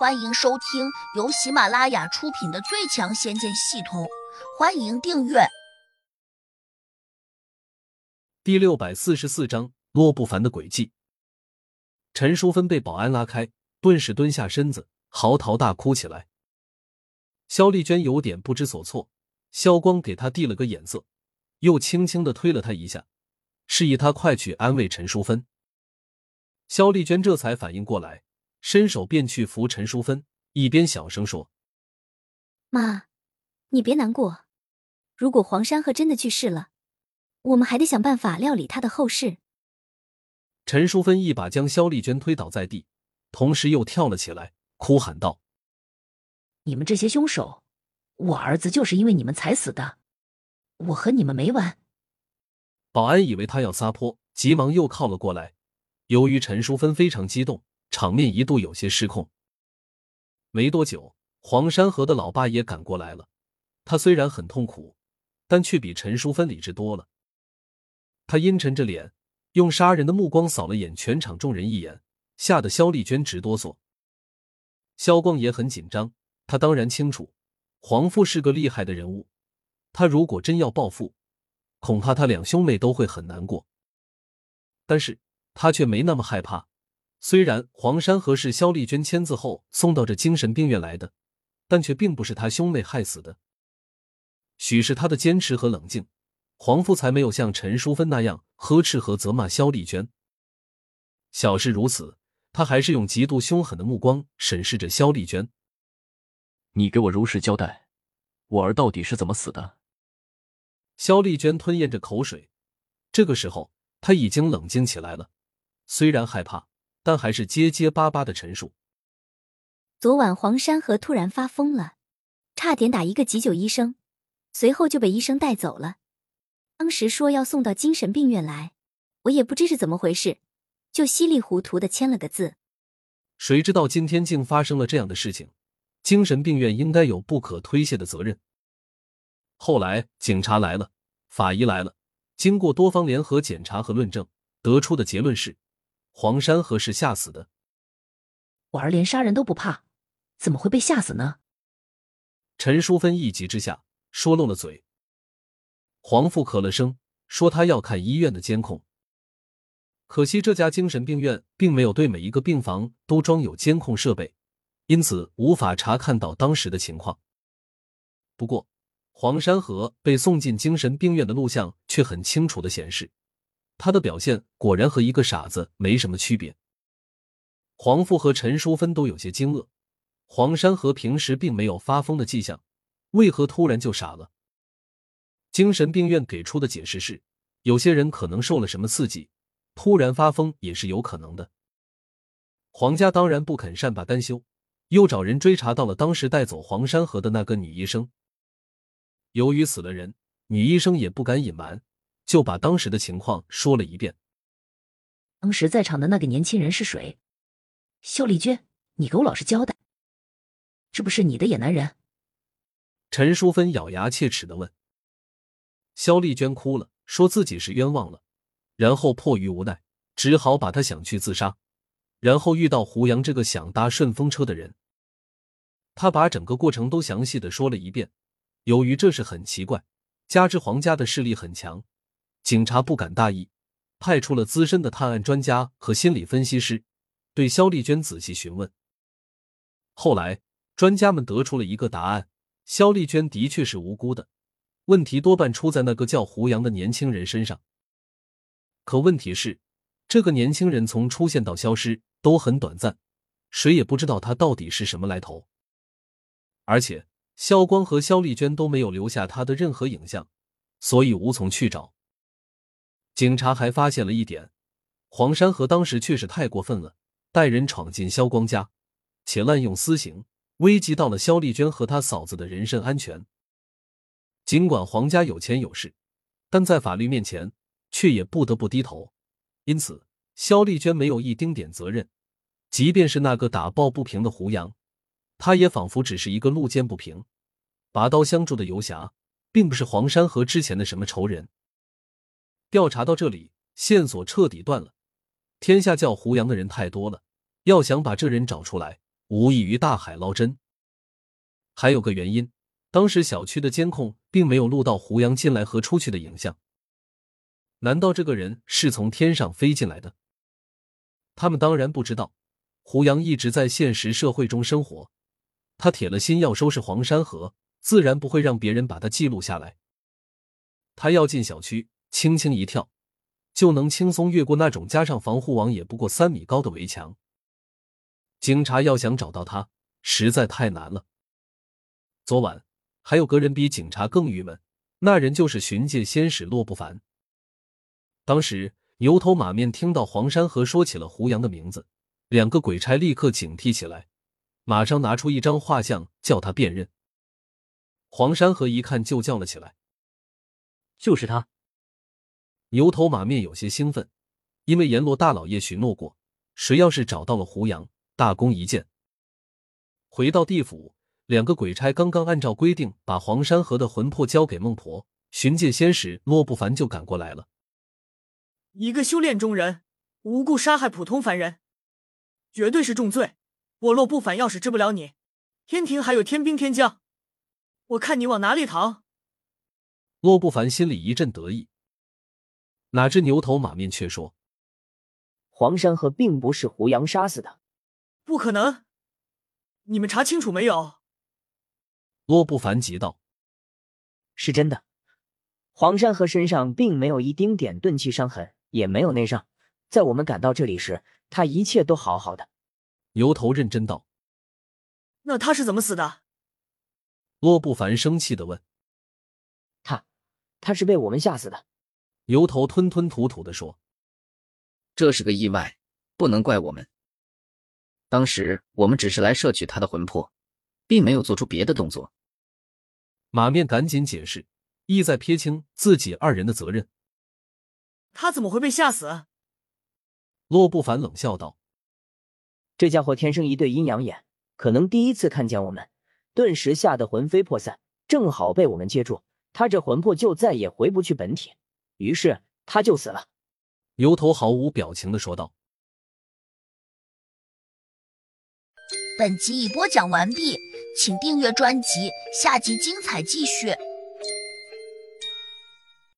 欢迎收听由喜马拉雅出品的《最强仙剑系统》，欢迎订阅。第六百四十四章：洛不凡的诡计。陈淑芬被保安拉开，顿时蹲下身子，嚎啕大哭起来。肖丽娟有点不知所措，肖光给她递了个眼色，又轻轻的推了她一下，示意她快去安慰陈淑芬。肖丽娟这才反应过来。伸手便去扶陈淑芬，一边小声说：“妈，你别难过。如果黄山鹤真的去世了，我们还得想办法料理他的后事。”陈淑芬一把将肖丽娟推倒在地，同时又跳了起来，哭喊道：“你们这些凶手，我儿子就是因为你们才死的，我和你们没完！”保安以为他要撒泼，急忙又靠了过来。由于陈淑芬非常激动。场面一度有些失控。没多久，黄山河的老爸也赶过来了。他虽然很痛苦，但却比陈淑芬理智多了。他阴沉着脸，用杀人的目光扫了眼全场众人一眼，吓得肖丽娟直哆嗦。肖光也很紧张，他当然清楚黄父是个厉害的人物，他如果真要报复，恐怕他两兄妹都会很难过。但是他却没那么害怕。虽然黄山河是肖丽娟签字后送到这精神病院来的，但却并不是他兄妹害死的。许是他的坚持和冷静，黄父才没有像陈淑芬那样呵斥和责骂肖丽娟。小事如此，他还是用极度凶狠的目光审视着肖丽娟。你给我如实交代，我儿到底是怎么死的？肖丽娟吞咽着口水，这个时候她已经冷静起来了，虽然害怕。但还是结结巴巴的陈述。昨晚黄山河突然发疯了，差点打一个急救医生，随后就被医生带走了。当时说要送到精神病院来，我也不知是怎么回事，就稀里糊涂的签了个字。谁知道今天竟发生了这样的事情？精神病院应该有不可推卸的责任。后来警察来了，法医来了，经过多方联合检查和论证，得出的结论是。黄山河是吓死的，我儿连杀人都不怕，怎么会被吓死呢？陈淑芬一急之下说漏了嘴。黄父咳了声，说他要看医院的监控。可惜这家精神病院并没有对每一个病房都装有监控设备，因此无法查看到当时的情况。不过，黄山河被送进精神病院的录像却很清楚的显示。他的表现果然和一个傻子没什么区别。黄父和陈淑芬都有些惊愕，黄山河平时并没有发疯的迹象，为何突然就傻了？精神病院给出的解释是，有些人可能受了什么刺激，突然发疯也是有可能的。黄家当然不肯善罢甘休，又找人追查到了当时带走黄山河的那个女医生。由于死了人，女医生也不敢隐瞒。就把当时的情况说了一遍。当时在场的那个年轻人是谁？肖丽娟，你给我老实交代，这不是你的野男人？陈淑芬咬牙切齿的问。肖丽娟哭了，说自己是冤枉了，然后迫于无奈，只好把他想去自杀，然后遇到胡杨这个想搭顺风车的人。他把整个过程都详细的说了一遍。由于这事很奇怪，加之黄家的势力很强。警察不敢大意，派出了资深的探案专家和心理分析师，对肖丽娟仔细询问。后来，专家们得出了一个答案：肖丽娟的确是无辜的，问题多半出在那个叫胡杨的年轻人身上。可问题是，这个年轻人从出现到消失都很短暂，谁也不知道他到底是什么来头。而且，肖光和肖丽娟都没有留下他的任何影像，所以无从去找。警察还发现了一点，黄山河当时确实太过分了，带人闯进肖光家，且滥用私刑，危及到了肖丽娟和她嫂子的人身安全。尽管黄家有钱有势，但在法律面前却也不得不低头，因此肖丽娟没有一丁点责任。即便是那个打抱不平的胡杨，他也仿佛只是一个路见不平、拔刀相助的游侠，并不是黄山河之前的什么仇人。调查到这里，线索彻底断了。天下叫胡杨的人太多了，要想把这人找出来，无异于大海捞针。还有个原因，当时小区的监控并没有录到胡杨进来和出去的影像。难道这个人是从天上飞进来的？他们当然不知道，胡杨一直在现实社会中生活，他铁了心要收拾黄山河，自然不会让别人把他记录下来。他要进小区，轻轻一跳，就能轻松越过那种加上防护网也不过三米高的围墙。警察要想找到他，实在太难了。昨晚还有个人比警察更郁闷，那人就是巡界仙使洛不凡。当时牛头马面听到黄山河说起了胡杨的名字，两个鬼差立刻警惕起来，马上拿出一张画像叫他辨认。黄山河一看就叫了起来：“就是他！”牛头马面有些兴奋，因为阎罗大老爷许诺过，谁要是找到了胡杨，大功一件。回到地府，两个鬼差刚刚按照规定把黄山河的魂魄交给孟婆，巡界仙使洛不凡就赶过来了。一个修炼中人，无故杀害普通凡人，绝对是重罪。我洛不凡要是治不了你，天庭还有天兵天将，我看你往哪里逃！洛不凡心里一阵得意，哪知牛头马面却说：“黄山河并不是胡杨杀死的，不可能！你们查清楚没有？”洛不凡急道：“是真的，黄山河身上并没有一丁点钝器伤痕。”也没有内伤，在我们赶到这里时，他一切都好好的。牛头认真道：“那他是怎么死的？”洛不凡生气的问：“他，他是被我们吓死的。”牛头吞吞吐吐的说：“这是个意外，不能怪我们。当时我们只是来摄取他的魂魄，并没有做出别的动作。”马面赶紧解释，意在撇清自己二人的责任。他怎么会被吓死？洛不凡冷笑道：“这家伙天生一对阴阳眼，可能第一次看见我们，顿时吓得魂飞魄散，正好被我们接住，他这魂魄就再也回不去本体，于是他就死了。”牛头毫无表情的说道。本集已播讲完毕，请订阅专辑，下集精彩继续。